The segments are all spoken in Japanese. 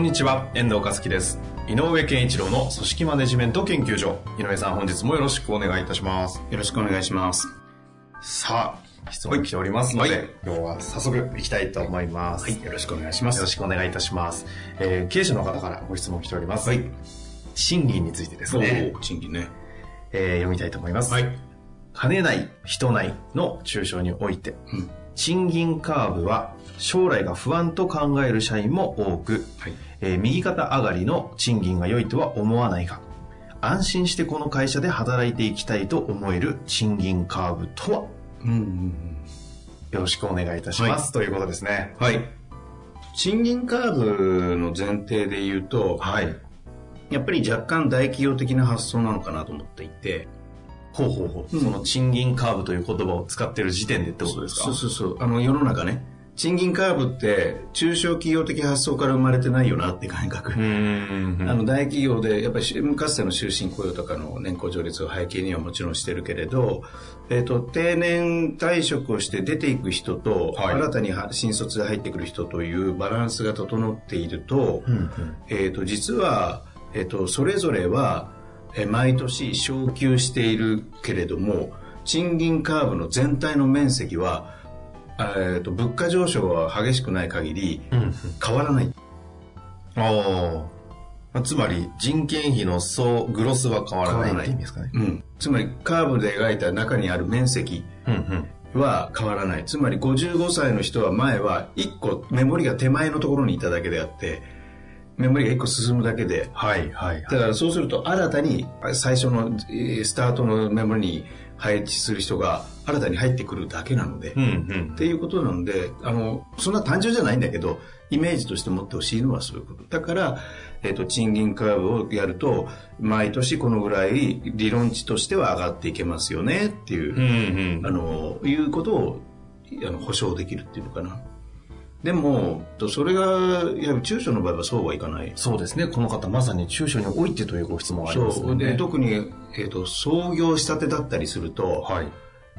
こんにちは、遠藤和樹です。井上健一郎の組織マネジメント研究所。井上さん、本日もよろしくお願いいたします。よろしくお願いします。さあ、質問来ておりますので、はい今日は早速行きたいと思います。はい、よろしくお願いします。よろしくお願いいたします。えー経営者の方からご質問来ております。はい。賃金についてですおね、ー賃金ね。えー読みたいと思います。はい。金ない、人ないの中小において、うん。賃金カーブは将来が不安と考える社員も多く、はい。えー右肩上がりの賃金が良いとは思わないが、安心してこの会社で働いていきたいと思える賃金カーブとは？うんうんよろしくお願いいたします。はいということですね。うん。はい。賃金カーブの前提で言うと、はい。やっぱり若干大企業的な発想なのかなと思っていて、ほうほうほう。うんその賃金カーブという言葉を使ってる時点でってことですか？そうそうそう。あの世の中ね、賃金カーブって中小企業的発想から生まれてないよなって感覚。あの大企業でやっぱりしかつての終身雇用とかの年功序列を背景にはもちろんしてるけれど、えっと定年退職をして出ていく人と、はい新たには新卒で入ってくる人というバランスが整っていると,、うんうんえっと実は、えっとそれぞれはえ毎年昇給しているけれども賃金カーブの全体の面積は、えっと物価上昇は激しくない限りうんうん。変わらない。あ。つまり人件費の総グロスは変わらないって意味ですかね。うん、つまりカーブで描いた中にある面積うんうん。は変わらないつまり55歳の人は前は1個メモリが手前のところにいただけであってメモリが1個進むだけではいはいだからそうすると新たに最初のえースタートのメモリに配置する人が新たに入ってくるだけなので、うんうんっ。ていうことなので、あの、そんな単純じゃないんだけど、イメージとして持ってほしいのはそういうこと。だから、えっ、と、賃金カーブをやると、毎年このぐらい理論値としては上がっていけますよねっていう、うんうん。あの、いうことを、あの、保証できるっていうのかな。でも、とそれが、やはり中小の場合はそうはいかない。そうですね。この方まさに中小においてというご質問がありますそう。で、特に、えっ、と、創業したてだったりすると、はい。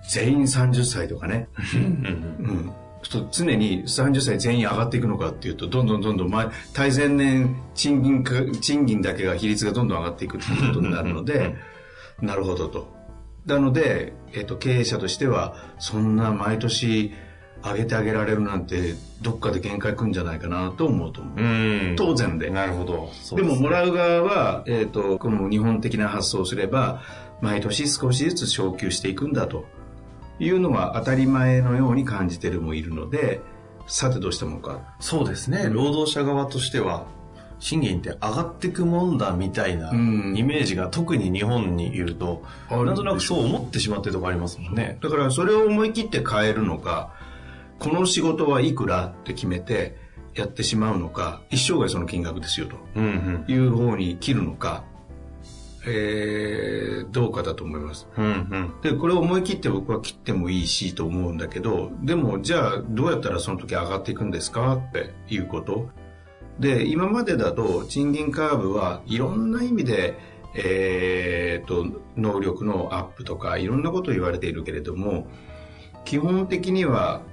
全員30歳とかね、うん。うん。うん、ちょっと常に30歳全員上がっていくのかっていうとどんどんどんどん前対前年賃金か賃金だけが比率がどんどん上がっていくっていうことになるのでなるほどと。なので、えっと経営者としてはそんな毎年上げてあげられるなんてどっかで限界くんじゃないかなと思うと思う、うん。当然でなるほど。ですもねもらう側は、えっとこの日本的な発想をすれば毎年少しずつ昇給していくんだというのが当たり前のように感じてるもいるのでさてどうしたものかそうですね。労働者側としては、賃金って上がっていくもんだみたいなうんイメージが特に日本にいると、なんとなくそう思ってしまってるとこありますもんね。だからそれを思い切って変えるのかこの仕事はいくらって決めてやってしまうのか一生涯その金額ですよとうんいう方に切るのか、えーどうかだと思いますうん。うんうん。でこれを思い切って僕は切ってもいいしと思うんだけどでもじゃあどうやったらその時上がっていくんですかっていうことで今までだと賃金カーブはいろんな意味で、えー、と能力のアップとかいろんなことを言われているけれども基本的には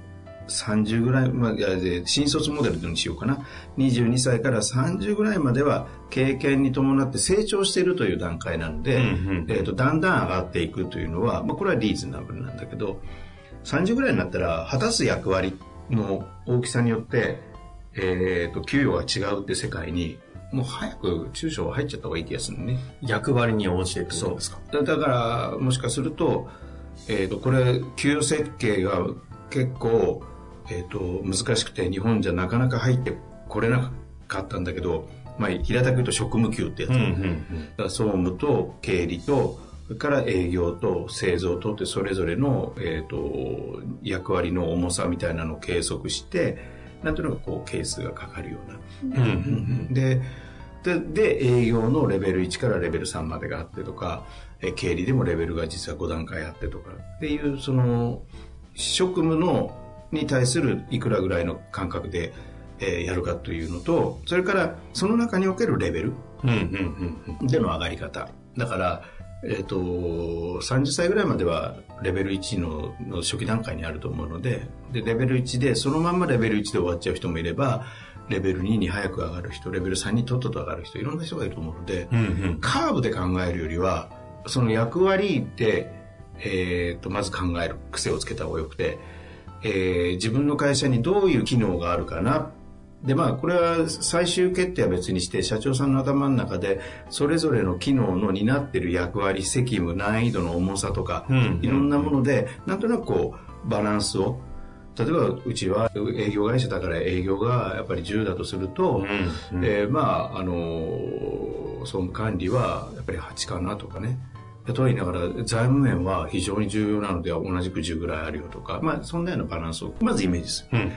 30ぐらいまで、いや新卒モデルにしようかな。22歳から30ぐらいまでは経験に伴って成長しているという段階なので、うんうんえー、とだんだん上がっていくというのは、まあ、これはリーズナブルなんだけど、30ぐらいになったら果たす役割の大きさによって、えー、と給与が違うって世界にもう早く中小は入っちゃった方がいい気がするね。役割に応じてってことそうですか？だだからもしかすると,、えー、とこれ給与設計が結構、えー、と難しくて日本じゃなかなか入ってこれなかったんだけど、まあ、平たく言うと職務給ってやつ、うんうんだから総務と経理とそれから営業と製造とってそれぞれの、えー、と役割の重さみたいなのを計測してなんとなくこうケースがかかるような。うんうんででで営業のレベル1からレベル3までがあってとかえ経理でもレベルが実は5段階あってとかっていうその職務のに対するいくらぐらいの感覚で、えーやるかというのとそれからその中におけるレベルでの上がり方。だから、えっと30歳ぐらいまではレベル1のの初期段階にあると思うのででレベル1でそのまんまレベル1で終わっちゃう人もいればレベル2に早く上がる人レベル3にとっとと上がる人いろんな人がいると思うので、うんうん。カーブで考えるよりはその役割で、えー、とまず考える癖をつけた方がよくて、えー自分の会社にどういう機能があるかな。でまあこれは最終決定は別にして社長さんの頭の中でそれぞれの機能の担ってる役割責務難易度の重さとか、うん。いろんなものでなんとなくこうバランスを例えばうちは営業会社だから営業がやっぱり10だとすると、うんうん。えーまああの総務管理はやっぱり8かなとかねとは言いながら財務面は非常に重要なので同じく10ぐらいあるよとか、まあ、そんなようなバランスをまずイメージする。うん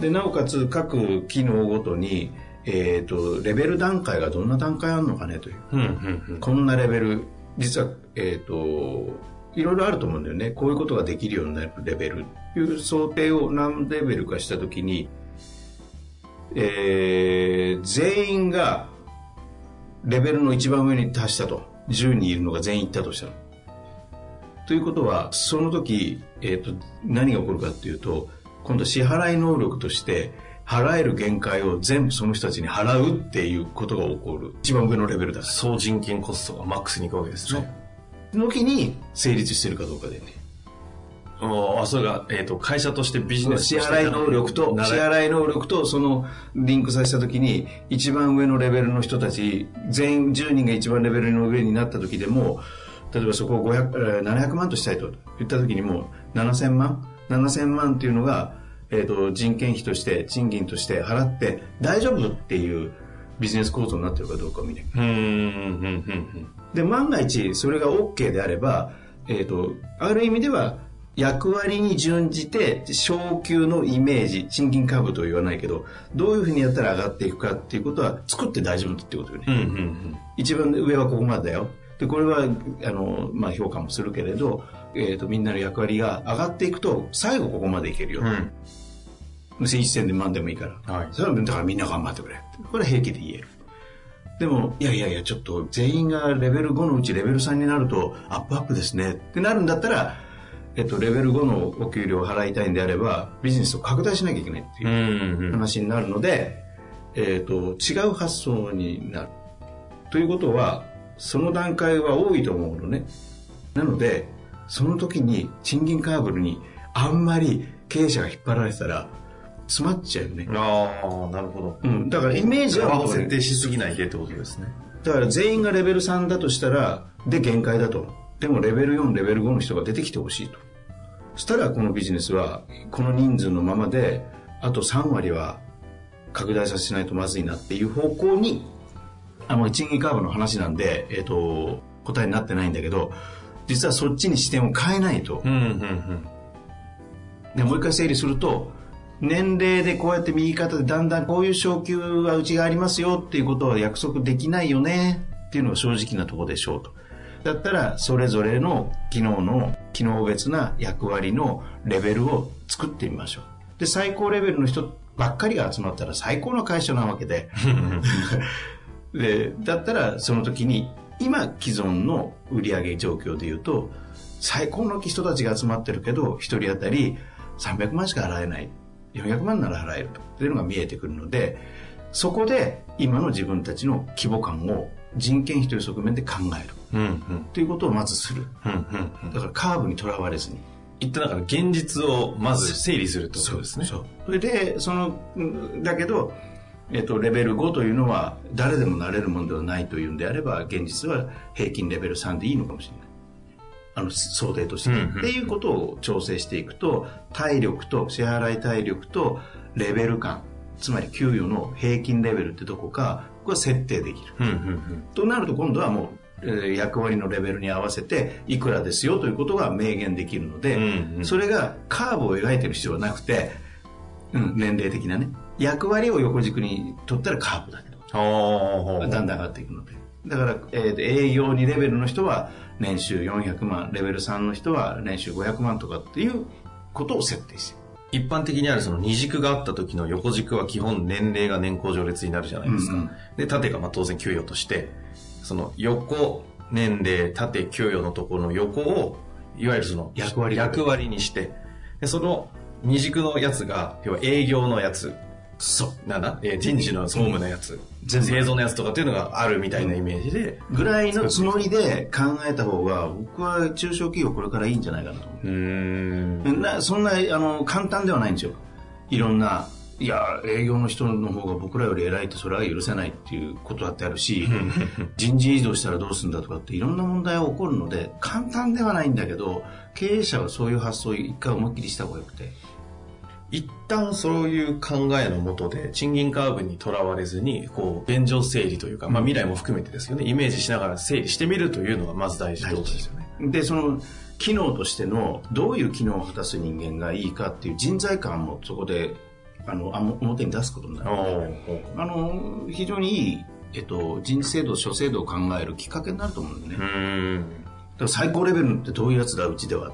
でなおかつ各機能ごとに、えー、とレベル段階がどんな段階あるのかねという。うんうんうん。こんなレベル。実は、えっといろいろあると思うんだよね。こういうことができるようになるレベルという想定を何レベルかした時に、えー全員がレベルの一番上に達したと10人いるのが全員いったとしたら。ということはその時、えー、と何が起こるかっていうと今度支払い能力として払える限界を全部その人たちに払うっていうことが起こる。一番上のレベルだ総人件コストがマックスにいくわけですね。の時に成立してるかどうかでねああそれが、えー、と会社としてビジネス支払い能力とな支払い能力とそのリンクさせた時に一番上のレベルの人たち全員10人が一番レベルの上になった時でも例えばそこを500えー700万としたいと言った時にも7000万7000万っていうのが、えー、と人件費として賃金として払って大丈夫っていうビジネス構造になってるかどうかを見なきゃう。んうんうんうん。で万が一それが OK であれば、えー、とある意味では役割に準じて昇給のイメージ賃金カーブとは言わないけどどういうふうにやったら上がっていくかっていうことは作って大丈夫ってことよね、うんうんうん。一番上はここまでだよ。でこれはあの、まあ、評価もするけれど、えー、とみんなの役割が上がっていくと最後ここまでいけるよ、うん。一戦で万でもいいから、はい。それはだからみんな頑張ってくれ。これは平気で言える。でもいやいやいやちょっと全員がレベル5のうちレベル3になるとアップアップですね。ってなるんだったら、えっと、レベル5のお給料を払いたいんであればビジネスを拡大しなきゃいけないっていう話になるので、えっと違う発想になる。ということはその段階は多いと思うのね。なのでその時に賃金カーブルにあんまり経営者が引っ張られてたら詰まっちゃうよね、ああなるほど。うん、だからイメージは幅を設定しすぎないでってことですね。だから全員がレベル3だとしたらで限界だとでもレベル4レベル5の人が出てきてほしいと。そしたらこのビジネスはこの人数のままであと3割は拡大させないとまずいなっていう方向にあの賃金カーブの話なんで、えっと答えになってないんだけど実はそっちに視点を変えないと、うんうんうん。でもう一回整理すると年齢でこうやって右肩でだんだんこういう昇給はうちがありますよっていうことは約束できないよねっていうのが正直なところでしょうとだったらそれぞれの機能の機能別な役割のレベルを作ってみましょう。で最高レベルの人ばっかりが集まったら最高の会社なわけで。でだったらその時に今既存の売上状況でいうと最高の人たちが集まってるけど1人当たり300万しか払えない。400万なら払えると。いうのが見えてくるのでそこで今の自分たちの規模感を人件費という側面で考える。うんうん。ということをまずする。うんうんうん。だからカーブにとらわれずに。一旦だから現実をまず整理するってことですね。それでそのうんだけど、えっと、レベル5というのは誰でもなれるものではないというんであれば現実は平均レベル3でいいのかもしれない。あの想定として、うんうんっていうことを調整していくと体力と支払い体力とレベル感つまり給与の平均レベルってどこかこれは設定できるうんうんとなると今度はもう、えー役割のレベルに合わせていくらですよということが明言できるので、うんうんそれがカーブを描いてる必要はなくてうん、年齢的なね。役割を横軸に取ったらカーブだけど。だんだん上がっていくので。だから、えーと営業2レベルの人は年収400万、レベル3の人は年収500万とかっていうことを設定してる。一般的にあるその二軸があった時の横軸は基本年齢が年功序列になるじゃないですか。うんうん。で、縦がまあ当然給与として、その横年齢、縦給与のところの横を、いわゆるその役割役割にして、で、その二軸のやつが、要は営業のやつ、そう。なんだ、えー人事の総務のやつ、全部製造のやつとかっていうのがあるみたいなイメージで、ぐらいのつもりで考えた方が、僕は中小企業これからいいんじゃないかなと思うーん。う。なそんな、あの、簡単ではないんですよ。いろんな、いや、営業の人の方が僕らより偉いってそれは許せないっていうことだってあるし、人事異動したらどうするんだとかっていろんな問題が起こるので、簡単ではないんだけど、経営者はそういう発想を一回思いっきりした方がよくて。一旦そういう考えのもとで賃金カーブにとらわれずにこう現状整理というか、まあ、未来も含めてですよねイメージしながら整理してみるというのがまず大事ってことですよね。で、その、機能としての、どういう機能を果たす人間がいいかっていう人材感もそこで、あの、あ表に出すことになるので。あの、非常にいい、えっと、人事制度、諸制度を考えるきっかけになると思うんだよね。うーんだから最高レベルってどういうやつだ、うちでは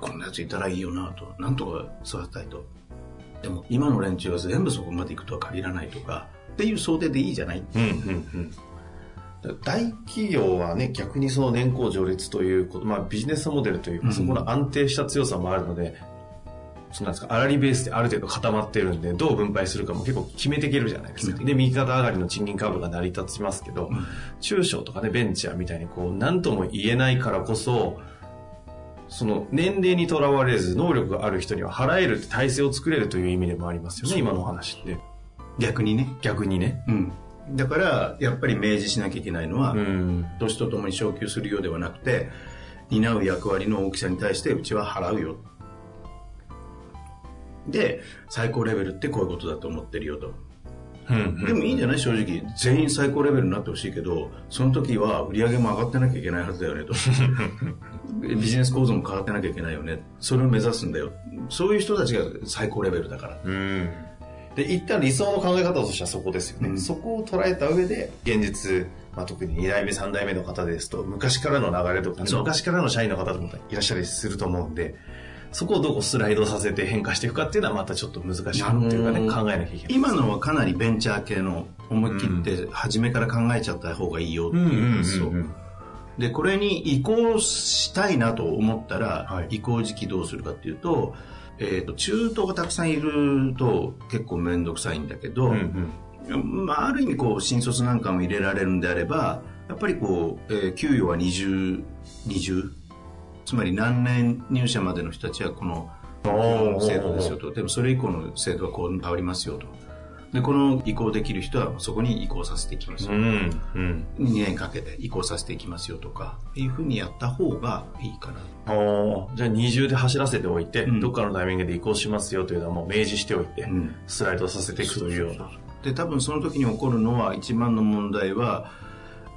こんなやついたらいいよなと。なんとか育てたいと。でも、今の連中は全部そこまで行くとは限らないとか、っていう想定でいいじゃないうんうんうん大企業はね逆にその年功序列ということ、まあ、ビジネスモデルというか、うんそこの安定した強さもあるのでそうなんですか、粗利ベースである程度固まってるんで、どう分配するかも結構決めていけるじゃないですか。で、右肩上がりの賃金カーブが成り立ちますけど、中小とかね、ベンチャーみたいにこう、何とも言えないからこそ、その年齢にとらわれず、能力がある人には払えるって体制を作れるという意味でもありますよね、今のお話って。逆にね。逆にね。うん。だから、やっぱり明示しなきゃいけないのは、うん。年とともに昇給するようではなくて、担う役割の大きさに対してうちは払うよ。で、最高レベルってこういうことだと思ってるよと。うん。でもいいんじゃない？正直。全員最高レベルになってほしいけど、その時は売り上げも上がってなきゃいけないはずだよねと。ビジネス構造も変わってなきゃいけないよね。それを目指すんだよ。そういう人たちが最高レベルだから。うん。で、一旦理想の考え方としてはそこですよね。うんそこを捉えた上で、現実、まあ、特に2代目、3代目の方ですと、昔からの流れとか、昔からの社員の方とかもいらっしゃりすると思うんで、そこをどこスライドさせて変化していくかっていうのはまたちょっと難しいっていうかね、あのー考えなきゃいけない。今のはかなりベンチャー系の思い切って初めから考えちゃった方がいいよっていう発想。うんうんで、これに移行したいなと思ったら、はい移行時期どうするかっていうと、えっ、と、中東がたくさんいると結構めんどくさいんだけど、うんうんまあ、ある意味こう、新卒なんかも入れられるんであれば、やっぱりこう、えー給与は20、20? つまり何年入社までの人たちはこの制度ですよと。でもそれ以降の制度はこう変わりますよと。で、この移行できる人はそこに移行させていきますよ。うん。うん。2年かけて移行させていきますよとか、いうふうにやった方がいいかな。じゃあ二重で走らせておいて、うんどっかのタイミングで移行しますよというのはもう明示しておいて、うんスライドさせていくというような。で、多分その時に起こるのは、一番の問題は、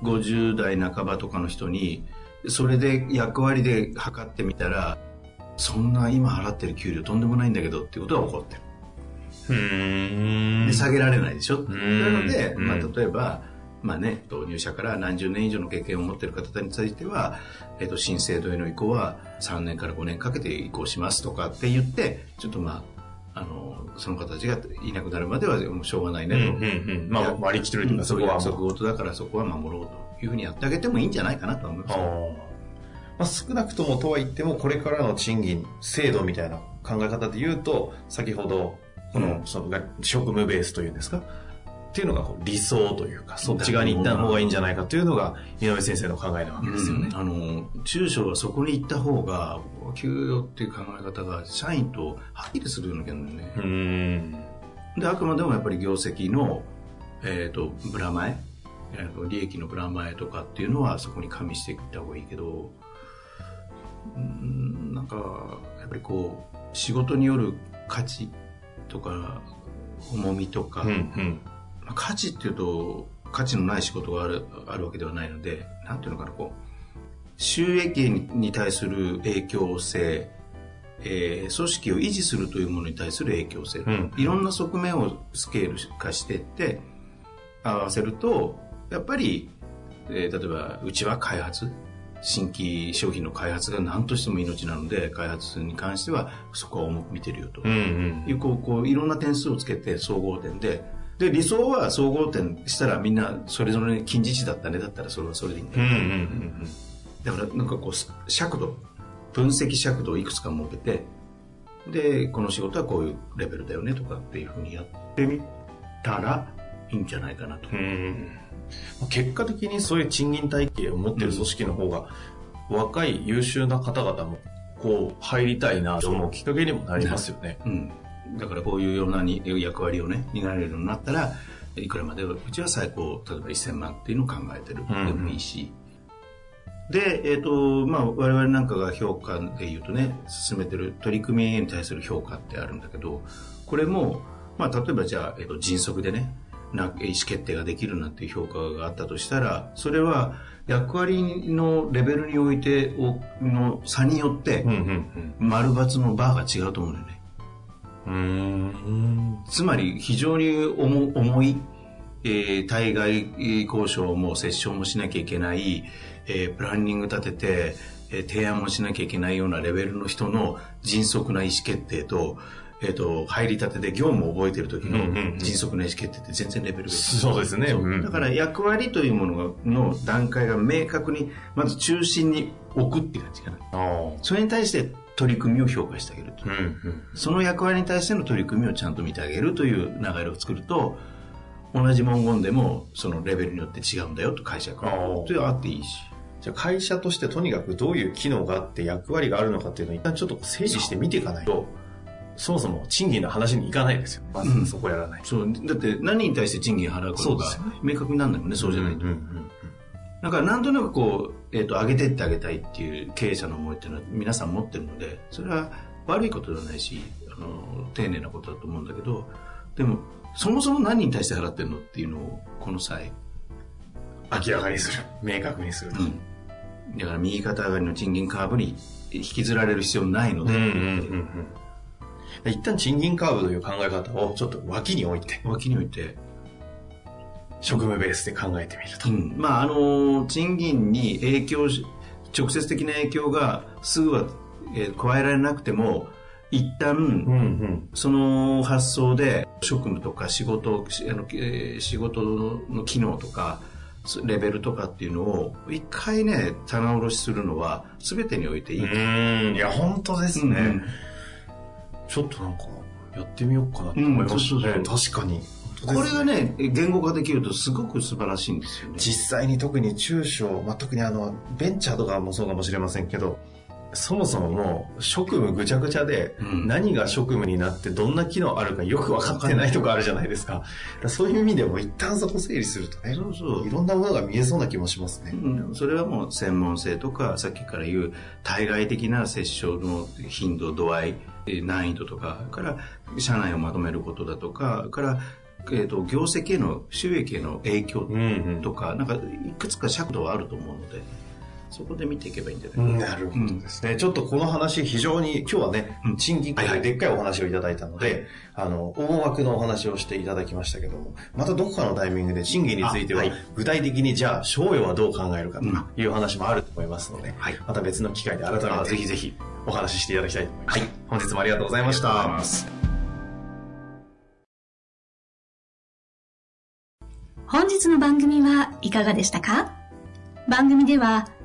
50代半ばとかの人に、それで役割で測ってみたら、そんな今払ってる給料とんでもないんだけどっていうことが起こってる。で、下げられないでしょ？んなので、まあ、うん例えば、まあね、と入社から何十年以上の経験を持っている方については、えっと、新制度への移行は3年から5年かけて移行しますとかって言って、ちょっとまあ、あの、その方たちがいなくなるまではもうしょうがないねと。うんうんうん。まあ、割り切ってるというか、そこはもう。約束事だからそこは守ろうというふうにやってあげてもいいんじゃないかなと思いますまあ、少なくともとは言っても、これからの賃金、制度みたいな考え方で言うと、先ほど、この、その、職務ベースというんですか？っていうのが理想というか、そっち側に行った方がいいんじゃないかというのが、井上先生の考えなわけですよね。あの、中小はそこに行った方が、給与っていう考え方が社員とはっきりするような気ねう。ん。で、あくまでもやっぱり業績の、えっ、と、ブラマエ、えーと利益のブラマエとかっていうのはそこに加味していった方がいいけど、うん、なんか、やっぱりこう、仕事による価値とか、重みとか、うんうん。まあ価値っていうと、価値のない仕事があるあるわけではないので、なんていうのかな、こう、収益にに対する影響性、えー組織を維持するというものに対する影響性、んいろんな側面をスケール化していって合わせるとやっぱり、えー例えばうちは開発新規商品の開発が何としても命なので開発に関してはそこは重く見てるよと、うんうん。いうこうこういろんな点数をつけて総合点で。で理想は総合点したらみんなそれぞれ近似値だったねだったらそれはそれでいいんだよ、うんうんうんだからなんかこうす尺度分析尺度をいくつか設けてでこの仕事はこういうレベルだよねとかっていうふうにやってみたらいいんじゃないかなと、うん。うん。結果的にそういう賃金体系を持ってる組織の方が、若い優秀な方々も、こう、入りたいなと思うきっかけにもなりますよね。うん、だからこういうようなに役割をね担えるようになったらいくらまでうちは最高例えば1000万っていうのを考えてる。うん。でもいいし、で、えっとまあ、我々なんかが評価で言うとね進めてる取り組みに対する評価ってあるんだけどこれも、まあ、例えばじゃあ、えっと、迅速でねな意思決定ができるなんていう評価があったとしたらそれは役割のレベルにおいておの差によって丸×のバーが違うと思うんだよね。つまり非常に重重い、えー対外交渉も折衝もしなきゃいけない、えープランニング立てて、えー提案もしなきゃいけないようなレベルの人の迅速な意思決定と、えっ、と、入りたてで業務を覚えてる時の迅速な意思決定って全然レベルが違うそうですね。だから役割というものがの段階が明確に、まず中心に置くっていう感じかな。それに対して取り組みを評価してあげると。うんうん。その役割に対しての取り組みをちゃんと見てあげるという流れを作ると、同じ文言でもそのレベルによって違うんだよと解釈というあっていいし。じゃあ会社としてとにかくどういう機能があって役割があるのかっていうのを一旦ちょっと整理して見ていかないと、そもそも賃金の話にいかないですよ。まずそこやらない。そう、だって何に対して賃金払うかがそうですよね明確にならないもんね、そうじゃないと。うんうんだからなんとなくこう、えっ、と、上げてってあげたいっていう経営者の思いっていうのは皆さん持ってるので、それは悪いことではないし、あの、丁寧なことだと思うんだけど、でも、そもそも何に対して払ってるのっていうのを、この際、明らかにする。明確にする。うん。だから右肩上がりの賃金カーブに引きずられる必要ないので、うんうんうんうん。一旦賃金カーブという考え方をちょっと脇に置いて、脇に置いて、職務ベースで考えてみると。うん、まああの賃金に影響し直接的な影響がすぐは、えー加えられなくても一旦、うんうん。その発想で職務とか仕事しあの、えー仕事の機能とかレベルとかっていうのを一回ね棚卸しするのは全てにおいていい、うん。いや、本当ですね。うんちょっとなんか、やってみようかなと思いましたね。うん確かに。これがね言語化できるとすごく素晴らしいんですよね実際に特に中小、まあ、特にあの、ベンチャーとかもそうかもしれませんけど、そもそももう職務ぐちゃぐちゃで、うん何が職務になってどんな機能あるかよく分かってないとこあるじゃないですか。だからそういう意味でも一旦そこ整理するとね、そうそういろんなものが見えそうな気もしますね。うんそれはもう専門性とかさっきから言う対外的な接触の頻度度合いえー難易度とかから社内をまとめることだとかから、えー、と業績への収益への影響うんうん。とか、なんかいくつか尺度はあると思うのでそこで見ていけばいいんじゃないか。な、なるほどですね。ちょっとこの話、非常に、今日はねうん、賃金はいはい。でっかいお話をいただいたので、あの、大枠のお話をしていただきましたけども、またどこかのタイミングで賃金については具体的にじゃあ、賞与はどう考えるかという話もあると思いますので、はい。また別の機会で改あめてぜひぜひお話ししていただきたいと思います。本日もありがとうございました。本日の番組はいかがでしたか？番組では